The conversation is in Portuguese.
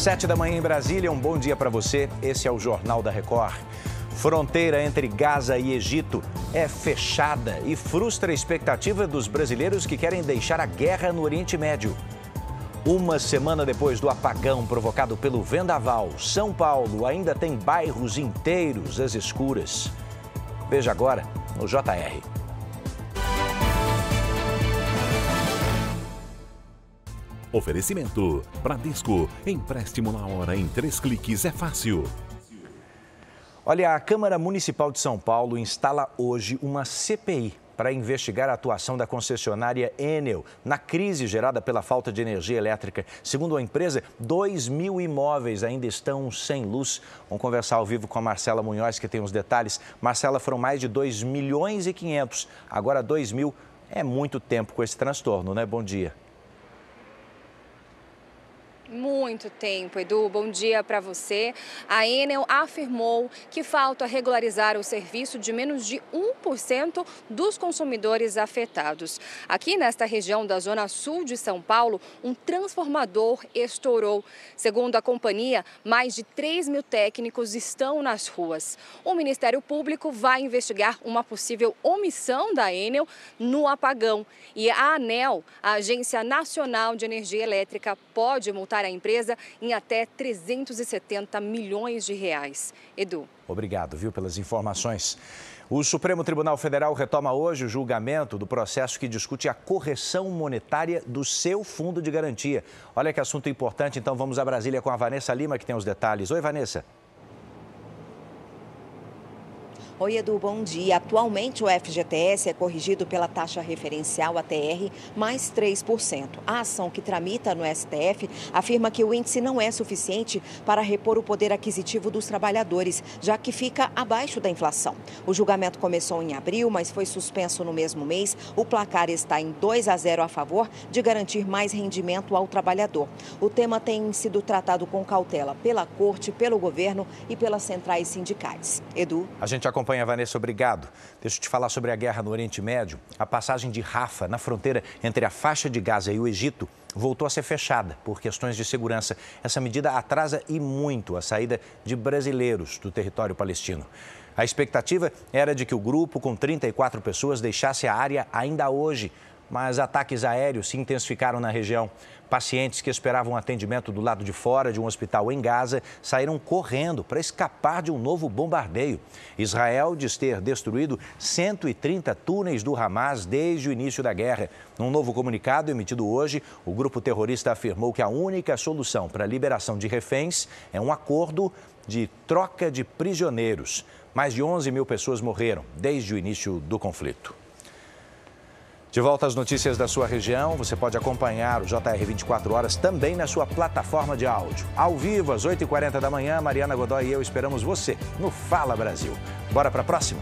Sete da manhã em Brasília, um bom dia para você. Esse é o Jornal da Record. Fronteira entre Gaza e Egito é fechada e frustra a expectativa dos brasileiros que querem deixar a guerra no Oriente Médio. Uma semana depois do apagão provocado pelo vendaval, São Paulo ainda tem bairros inteiros às escuras. Veja agora no JR. Oferecimento: Bradesco. Empréstimo na hora em três cliques é fácil. Olha, a Câmara Municipal de São Paulo instala hoje uma CPI para investigar a atuação da concessionária Enel na crise gerada pela falta de energia elétrica. Segundo a empresa, 2 mil imóveis ainda estão sem luz. Vamos conversar ao vivo com a Marcela Munhoz, que tem os detalhes. Marcela, foram mais de 2 milhões e 500. Agora, 2 mil é muito tempo com esse transtorno, né? Bom dia. Muito tempo, Edu. Bom dia para você. A Enel afirmou que falta regularizar o serviço de menos de 1% dos consumidores afetados. Aqui nesta região da Zona Sul de São Paulo, um transformador estourou. Segundo a companhia, mais de 3 mil técnicos estão nas ruas. O Ministério Público vai investigar uma possível omissão da Enel no apagão. E a ANEL, a Agência Nacional de Energia Elétrica, pode multar a empresa em até 370 milhões de reais. Edu. Obrigado, viu, pelas informações. O Supremo Tribunal Federal retoma hoje o julgamento do processo que discute a correção monetária do seu fundo de garantia. Olha que assunto importante, então vamos a Brasília com a Vanessa Lima, que tem os detalhes. Oi, Vanessa. Oi, Edu, bom dia. Atualmente, o FGTS é corrigido pela taxa referencial ATR mais 3%. A ação que tramita no STF afirma que o índice não é suficiente para repor o poder aquisitivo dos trabalhadores, já que fica abaixo da inflação. O julgamento começou em abril, mas foi suspenso no mesmo mês. O placar está em 2 a 0 a favor de garantir mais rendimento ao trabalhador. O tema tem sido tratado com cautela pela Corte, pelo governo e pelas centrais sindicais. Edu. A gente acompanha acompanha, Vanessa, obrigado. Deixa eu te falar sobre a guerra no Oriente Médio. A passagem de Rafa, na fronteira entre a faixa de Gaza e o Egito, voltou a ser fechada por questões de segurança. Essa medida atrasa e muito a saída de brasileiros do território palestino. A expectativa era de que o grupo, com 34 pessoas, deixasse a área ainda hoje, mas ataques aéreos se intensificaram na região. Pacientes que esperavam atendimento do lado de fora de um hospital em Gaza saíram correndo para escapar de um novo bombardeio. Israel diz ter destruído 130 túneis do Hamas desde o início da guerra. Num novo comunicado emitido hoje, o grupo terrorista afirmou que a única solução para a liberação de reféns é um acordo de troca de prisioneiros. Mais de 11 mil pessoas morreram desde o início do conflito. De volta às notícias da sua região, você pode acompanhar o JR 24 horas também na sua plataforma de áudio. Ao vivo, às 8h40 da manhã, Mariana Godoy e eu esperamos você no Fala Brasil. Bora para a próxima?